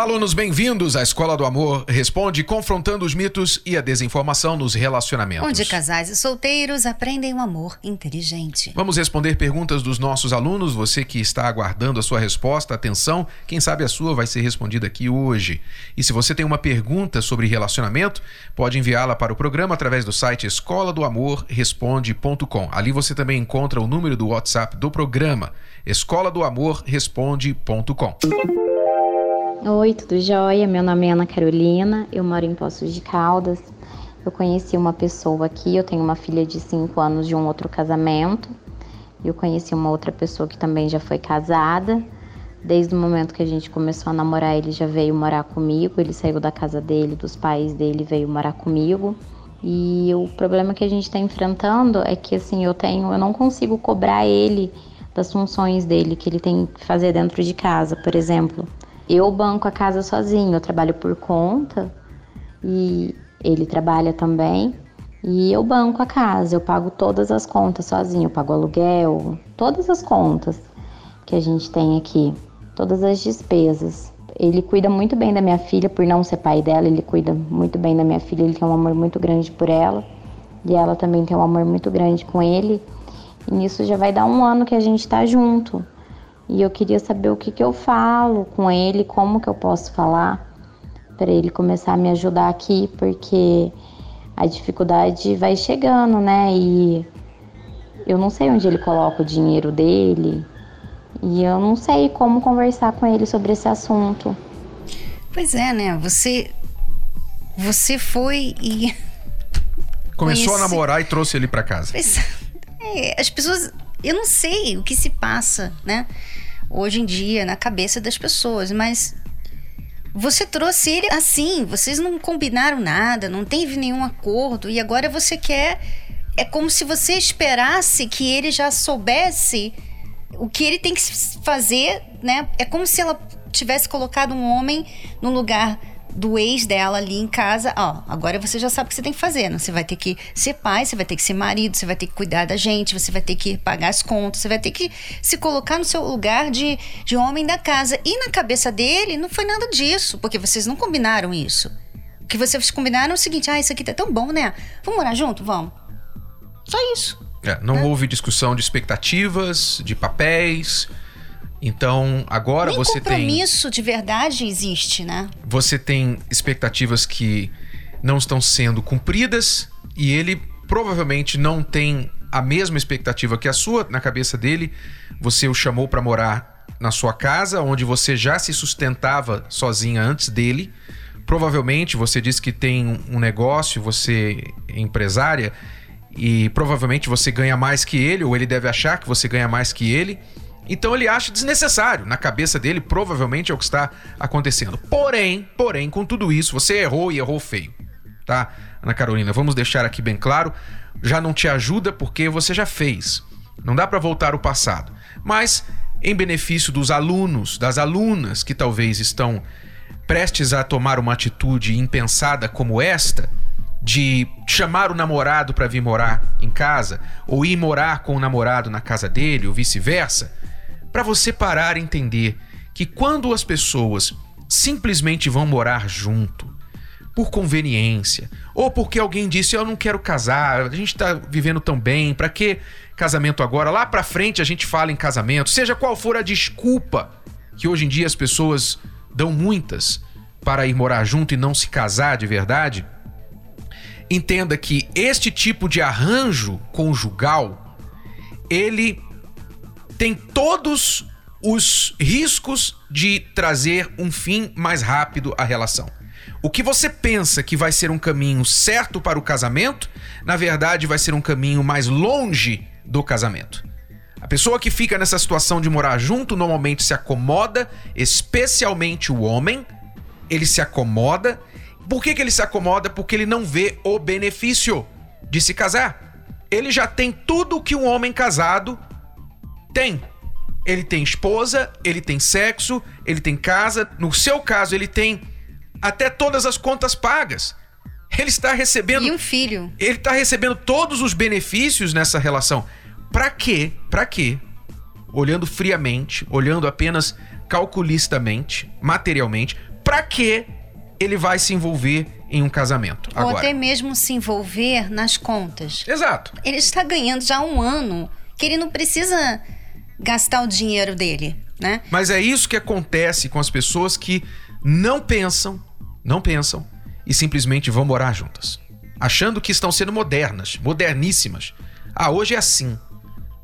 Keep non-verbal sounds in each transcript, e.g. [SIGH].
Olá, alunos, bem-vindos à Escola do Amor Responde, confrontando os mitos e a desinformação nos relacionamentos. Onde casais e solteiros aprendem um amor inteligente. Vamos responder perguntas dos nossos alunos. Você que está aguardando a sua resposta, atenção, quem sabe a sua vai ser respondida aqui hoje. E se você tem uma pergunta sobre relacionamento, pode enviá-la para o programa através do site escola do amor responde.com. Ali você também encontra o número do WhatsApp do programa, escola do amor responde.com. Oi, tudo jóia? Meu nome é Ana Carolina, eu moro em Poços de Caldas. Eu conheci uma pessoa aqui, eu tenho uma filha de 5 anos de um outro casamento. Eu conheci uma outra pessoa que também já foi casada. Desde o momento que a gente começou a namorar, ele já veio morar comigo. Ele saiu da casa dele, dos pais dele, veio morar comigo. E o problema que a gente está enfrentando é que assim, eu tenho, eu não consigo cobrar ele das funções dele que ele tem que fazer dentro de casa, por exemplo. Eu banco a casa sozinho, eu trabalho por conta e ele trabalha também. E eu banco a casa, eu pago todas as contas sozinho, eu pago aluguel, todas as contas que a gente tem aqui, todas as despesas. Ele cuida muito bem da minha filha, por não ser pai dela, ele cuida muito bem da minha filha, ele tem um amor muito grande por ela. E ela também tem um amor muito grande com ele. E nisso já vai dar um ano que a gente tá junto. E eu queria saber o que, que eu falo com ele, como que eu posso falar para ele começar a me ajudar aqui, porque a dificuldade vai chegando, né? E eu não sei onde ele coloca o dinheiro dele. E eu não sei como conversar com ele sobre esse assunto. Pois é, né? Você você foi e [LAUGHS] começou Conheci... a namorar e trouxe ele para casa. Pois é, as pessoas, eu não sei o que se passa, né? Hoje em dia na cabeça das pessoas, mas você trouxe ele assim, vocês não combinaram nada, não teve nenhum acordo e agora você quer é como se você esperasse que ele já soubesse o que ele tem que fazer, né? É como se ela tivesse colocado um homem no lugar do ex dela ali em casa, ó, agora você já sabe o que você tem que fazer, né? Você vai ter que ser pai, você vai ter que ser marido, você vai ter que cuidar da gente, você vai ter que pagar as contas, você vai ter que se colocar no seu lugar de, de homem da casa. E na cabeça dele não foi nada disso, porque vocês não combinaram isso. O que vocês combinaram é o seguinte: ah, isso aqui tá tão bom, né? Vamos morar junto? Vamos. Só isso. É, não né? houve discussão de expectativas, de papéis. Então, agora Nem você tem. compromisso de verdade existe, né? Você tem expectativas que não estão sendo cumpridas e ele provavelmente não tem a mesma expectativa que a sua na cabeça dele. Você o chamou para morar na sua casa, onde você já se sustentava sozinha antes dele. Provavelmente você diz que tem um negócio, você é empresária e provavelmente você ganha mais que ele, ou ele deve achar que você ganha mais que ele. Então ele acha desnecessário. Na cabeça dele, provavelmente é o que está acontecendo. Porém, porém, com tudo isso, você errou e errou feio. Tá? Ana Carolina, vamos deixar aqui bem claro. Já não te ajuda porque você já fez. Não dá para voltar o passado. Mas, em benefício dos alunos, das alunas que talvez estão prestes a tomar uma atitude impensada como esta, de chamar o namorado para vir morar em casa, ou ir morar com o namorado na casa dele, ou vice-versa, para você parar e entender que quando as pessoas simplesmente vão morar junto, por conveniência, ou porque alguém disse eu não quero casar, a gente tá vivendo tão bem, para que casamento agora? Lá para frente a gente fala em casamento, seja qual for a desculpa que hoje em dia as pessoas dão muitas para ir morar junto e não se casar de verdade. Entenda que este tipo de arranjo conjugal ele tem todos os riscos de trazer um fim mais rápido à relação. O que você pensa que vai ser um caminho certo para o casamento, na verdade vai ser um caminho mais longe do casamento. A pessoa que fica nessa situação de morar junto normalmente se acomoda, especialmente o homem, ele se acomoda. Por que, que ele se acomoda? Porque ele não vê o benefício de se casar. Ele já tem tudo que um homem casado tem. Ele tem esposa, ele tem sexo, ele tem casa. No seu caso, ele tem até todas as contas pagas. Ele está recebendo. E um filho. Ele está recebendo todos os benefícios nessa relação. Para quê? Para quê? Olhando friamente, olhando apenas calculistamente, materialmente, para que ele vai se envolver em um casamento? Ou agora? até mesmo se envolver nas contas. Exato. Ele está ganhando já um ano que ele não precisa gastar o dinheiro dele, né? Mas é isso que acontece com as pessoas que não pensam, não pensam e simplesmente vão morar juntas, achando que estão sendo modernas, moderníssimas. Ah, hoje é assim.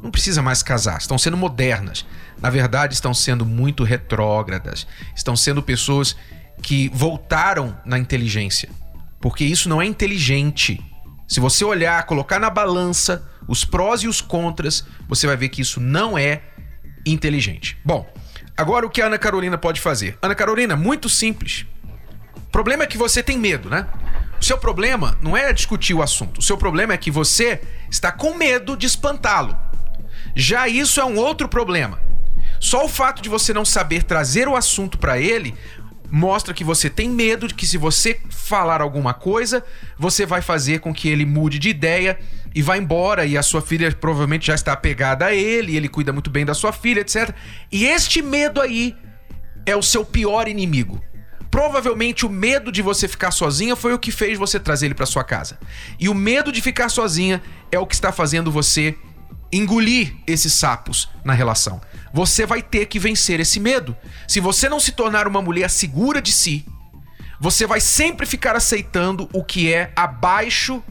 Não precisa mais casar, estão sendo modernas. Na verdade, estão sendo muito retrógradas. Estão sendo pessoas que voltaram na inteligência. Porque isso não é inteligente. Se você olhar, colocar na balança os prós e os contras, você vai ver que isso não é inteligente. Bom, agora o que a Ana Carolina pode fazer? Ana Carolina, muito simples. O problema é que você tem medo, né? O seu problema não é discutir o assunto. O seu problema é que você está com medo de espantá-lo. Já isso é um outro problema. Só o fato de você não saber trazer o assunto para ele mostra que você tem medo de que se você falar alguma coisa, você vai fazer com que ele mude de ideia e vá embora e a sua filha provavelmente já está apegada a ele, ele cuida muito bem da sua filha, etc. E este medo aí é o seu pior inimigo. Provavelmente o medo de você ficar sozinha foi o que fez você trazer ele para sua casa. E o medo de ficar sozinha é o que está fazendo você engolir esses sapos na relação. Você vai ter que vencer esse medo. Se você não se tornar uma mulher segura de si, você vai sempre ficar aceitando o que é abaixo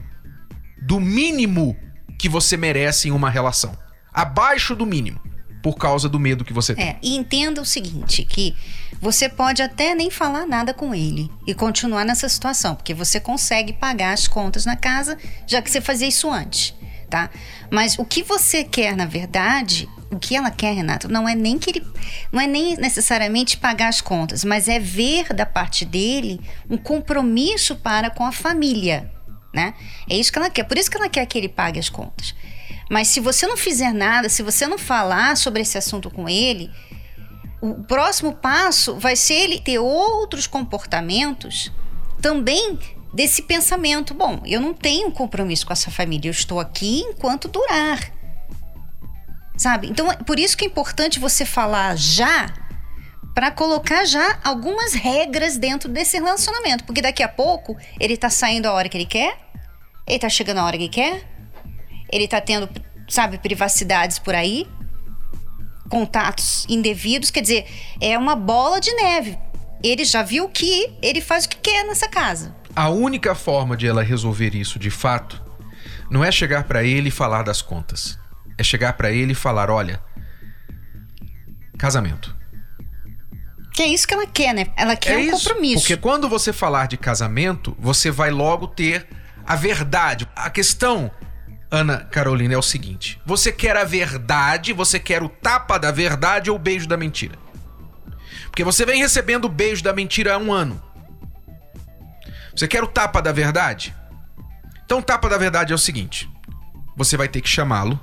do mínimo que você merece em uma relação. Abaixo do mínimo. Por causa do medo que você tem. É, e entenda o seguinte, que você pode até nem falar nada com ele e continuar nessa situação, porque você consegue pagar as contas na casa, já que você fazia isso antes, tá? Mas o que você quer, na verdade, o que ela quer, Renato, não é nem que ele, não é nem necessariamente pagar as contas, mas é ver da parte dele um compromisso para com a família, né? É isso que ela quer. Por isso que ela quer que ele pague as contas. Mas se você não fizer nada, se você não falar sobre esse assunto com ele, o próximo passo vai ser ele ter outros comportamentos também desse pensamento. Bom, eu não tenho compromisso com essa família, eu estou aqui enquanto durar. Sabe? Então, por isso que é importante você falar já para colocar já algumas regras dentro desse relacionamento, porque daqui a pouco ele tá saindo a hora que ele quer, ele tá chegando a hora que ele quer, ele tá tendo, sabe, privacidades por aí, contatos indevidos, quer dizer, é uma bola de neve. Ele já viu que ele faz o que quer nessa casa. A única forma de ela resolver isso de fato não é chegar para ele e falar das contas. É chegar para ele e falar: olha, casamento. Que é isso que ela quer, né? Ela quer é um isso, compromisso. Porque quando você falar de casamento, você vai logo ter a verdade. A questão, Ana Carolina, é o seguinte: você quer a verdade, você quer o tapa da verdade ou o beijo da mentira? Porque você vem recebendo o beijo da mentira há um ano. Você quer o tapa da verdade? Então, o tapa da verdade é o seguinte: você vai ter que chamá-lo.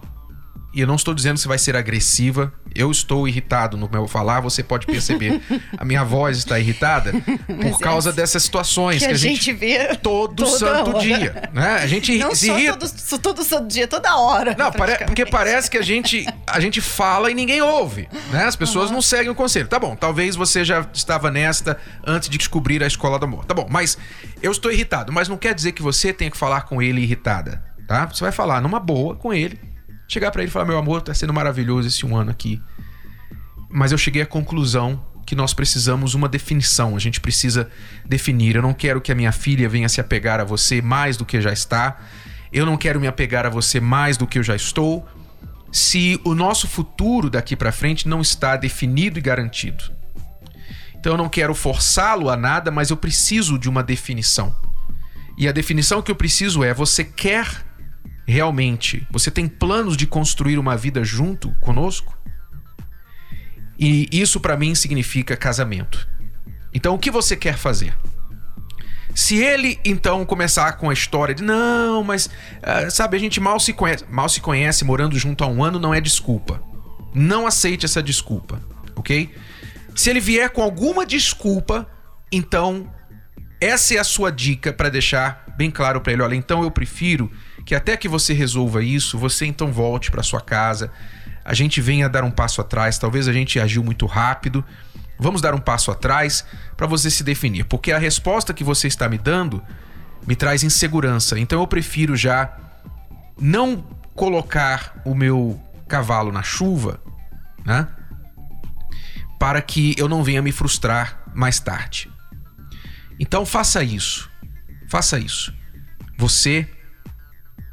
E eu não estou dizendo que você vai ser agressiva. Eu estou irritado no meu falar, você pode perceber. [LAUGHS] A minha voz está irritada por causa dessas situações que, que, a gente vê todo santo hora. dia. Né? A gente Não se irrita. todo, todo santo dia, toda hora. Não, pare- porque parece que a gente, a gente fala e ninguém ouve, né? As pessoas não seguem o conselho. Tá bom, talvez você já estava nesta antes de descobrir a escola do amor. Tá bom, mas eu estou irritado, mas não quer dizer que você tenha que falar com ele irritada, tá? Você vai falar numa boa com ele, chegar pra ele e falar: "Meu amor, tá sendo maravilhoso esse um ano aqui, mas eu cheguei à conclusão que nós precisamos uma definição. A gente precisa definir. Eu não quero que a minha filha venha se apegar a você mais do que já está. Eu não quero me apegar a você mais do que eu já estou. Se o nosso futuro daqui pra frente não está definido e garantido. Então eu não quero forçá-lo a nada, mas eu preciso de uma definição. E a definição que eu preciso é: você quer realmente, você tem planos de construir uma vida junto conosco? E isso pra mim significa casamento. Então o que você quer fazer? Se ele então começar com a história de não, mas ah, sabe, a gente mal se conhece, mal se conhece morando junto há um ano não é desculpa. Não aceite essa desculpa, ok? Se ele vier com alguma desculpa, então essa é a sua dica para deixar bem claro para ele, olha, então eu prefiro que até que você resolva isso, você então volte para sua casa, a gente venha dar um passo atrás, talvez a gente agiu muito rápido. Vamos dar um passo atrás para você se definir, porque a resposta que você está me dando me traz insegurança. Então eu prefiro já não colocar o meu cavalo na chuva, né? Para que eu não venha me frustrar mais tarde. Então faça isso. Faça isso. Você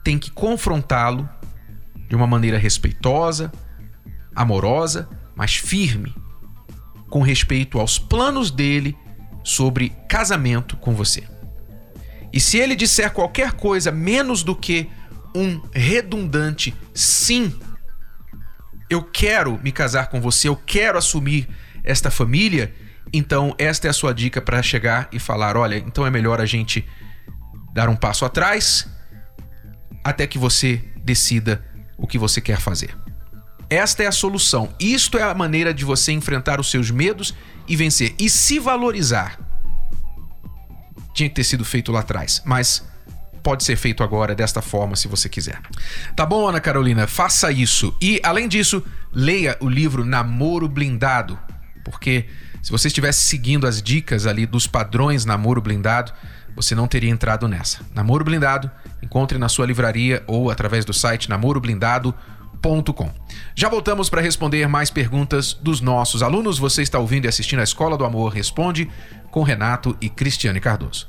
tem que confrontá-lo de uma maneira respeitosa, amorosa, mas firme, com respeito aos planos dele sobre casamento com você. E se ele disser qualquer coisa menos do que um redundante sim, eu quero me casar com você, eu quero assumir esta família, então esta é a sua dica para chegar e falar: olha, então é melhor a gente dar um passo atrás até que você decida o que você quer fazer. Esta é a solução. Isto é a maneira de você enfrentar os seus medos e vencer. E se valorizar. Tinha que ter sido feito lá atrás, mas pode ser feito agora desta forma se você quiser. Tá bom, Ana Carolina? Faça isso. E além disso, leia o livro Namoro Blindado, porque se você estivesse seguindo as dicas ali dos padrões Namoro Blindado, você não teria entrado nessa. Namoro Blindado, encontre na sua livraria ou através do site namoroblindado.com. Já voltamos para responder mais perguntas dos nossos alunos. Você está ouvindo e assistindo a Escola do Amor Responde com Renato e Cristiane Cardoso.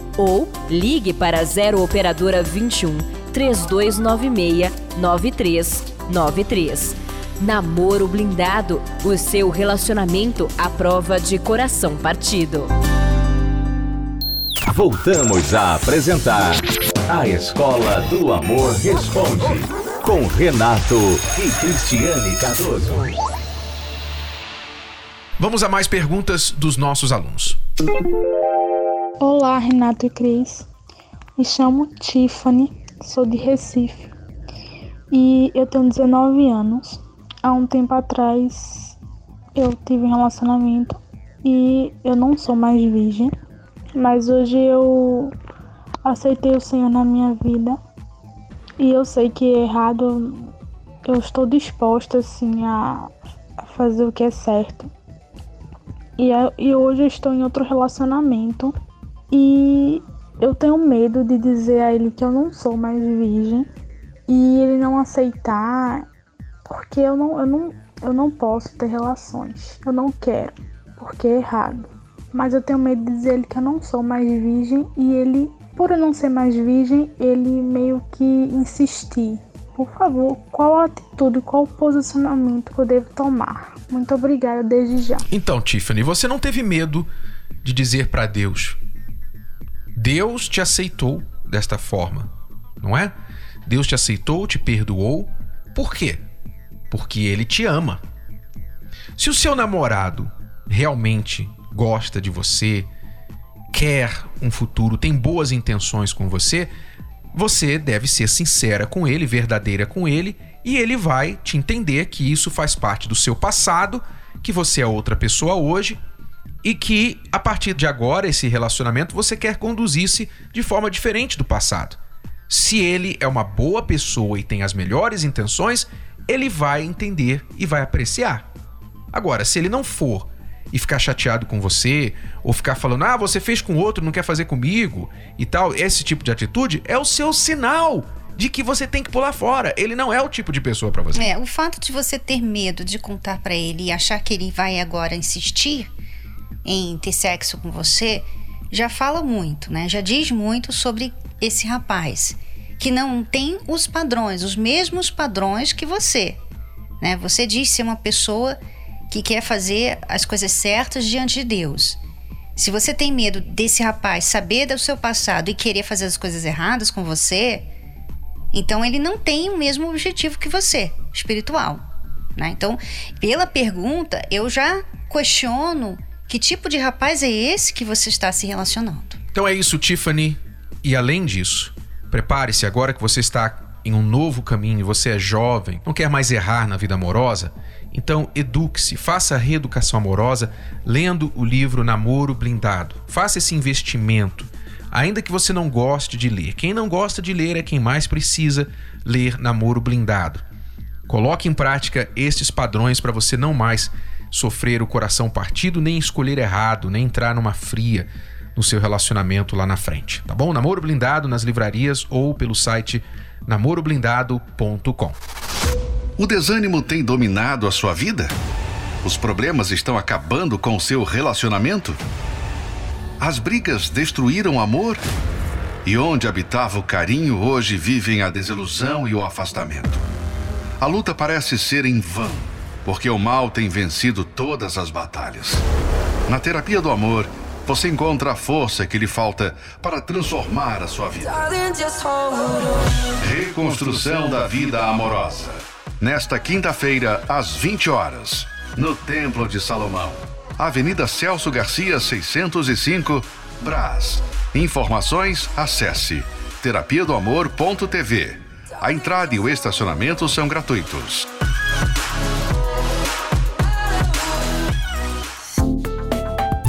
ou ligue para 0 operadora 21 3296 9393. Namoro blindado, o seu relacionamento à prova de coração partido. Voltamos a apresentar A Escola do Amor Responde com Renato e Cristiane Cardoso. Vamos a mais perguntas dos nossos alunos. Olá, Renato e Cris. Me chamo Tiffany, sou de Recife e eu tenho 19 anos. Há um tempo atrás eu tive um relacionamento e eu não sou mais virgem, mas hoje eu aceitei o Senhor na minha vida e eu sei que é errado, eu estou disposta assim a, fazer o que é certo. E, e hoje eu estou em outro relacionamento e eu tenho medo de dizer a ele que eu não sou mais virgem e ele não aceitar, porque eu não, eu não, eu não posso ter relações. Eu não quero, porque é errado. Mas eu tenho medo de dizer a ele que eu não sou mais virgem e ele, por eu não ser mais virgem, ele meio que insistir. Por favor, qual a atitude, qual o posicionamento que eu devo tomar? Muito obrigada desde já. Então, Tiffany, você não teve medo de dizer para Deus Deus te aceitou desta forma, não é? Deus te aceitou, te perdoou. Por quê? Porque ele te ama. Se o seu namorado realmente gosta de você, quer um futuro, tem boas intenções com você, você deve ser sincera com ele, verdadeira com ele, e ele vai te entender que isso faz parte do seu passado, que você é outra pessoa hoje e que a partir de agora esse relacionamento você quer conduzir-se de forma diferente do passado. Se ele é uma boa pessoa e tem as melhores intenções, ele vai entender e vai apreciar. Agora, se ele não for e ficar chateado com você, ou ficar falando, ah, você fez com outro, não quer fazer comigo e tal, esse tipo de atitude é o seu sinal de que você tem que pular fora. Ele não é o tipo de pessoa para você. É, o fato de você ter medo de contar para ele e achar que ele vai agora insistir em ter sexo com você, já fala muito, né? Já diz muito sobre esse rapaz que não tem os padrões, os mesmos padrões que você, né? Você diz ser uma pessoa que quer fazer as coisas certas diante de Deus. Se você tem medo desse rapaz saber do seu passado e querer fazer as coisas erradas com você, então ele não tem o mesmo objetivo que você, espiritual. Né? Então, pela pergunta, eu já questiono que tipo de rapaz é esse que você está se relacionando. Então é isso, Tiffany. E além disso, prepare-se agora que você está em um novo caminho, você é jovem, não quer mais errar na vida amorosa. Então, eduque-se, faça a reeducação amorosa lendo o livro Namoro Blindado. Faça esse investimento, ainda que você não goste de ler. Quem não gosta de ler é quem mais precisa ler Namoro Blindado. Coloque em prática estes padrões para você não mais sofrer o coração partido, nem escolher errado, nem entrar numa fria no seu relacionamento lá na frente, tá bom? Namoro Blindado nas livrarias ou pelo site namoroblindado.com. O desânimo tem dominado a sua vida? Os problemas estão acabando com o seu relacionamento? As brigas destruíram o amor? E onde habitava o carinho, hoje vivem a desilusão e o afastamento. A luta parece ser em vão, porque o mal tem vencido todas as batalhas. Na terapia do amor, você encontra a força que lhe falta para transformar a sua vida. Reconstrução da vida amorosa. Nesta quinta-feira, às 20 horas, no Templo de Salomão, Avenida Celso Garcia, 605, Brás. Informações, acesse terapia do amor.tv. A entrada e o estacionamento são gratuitos.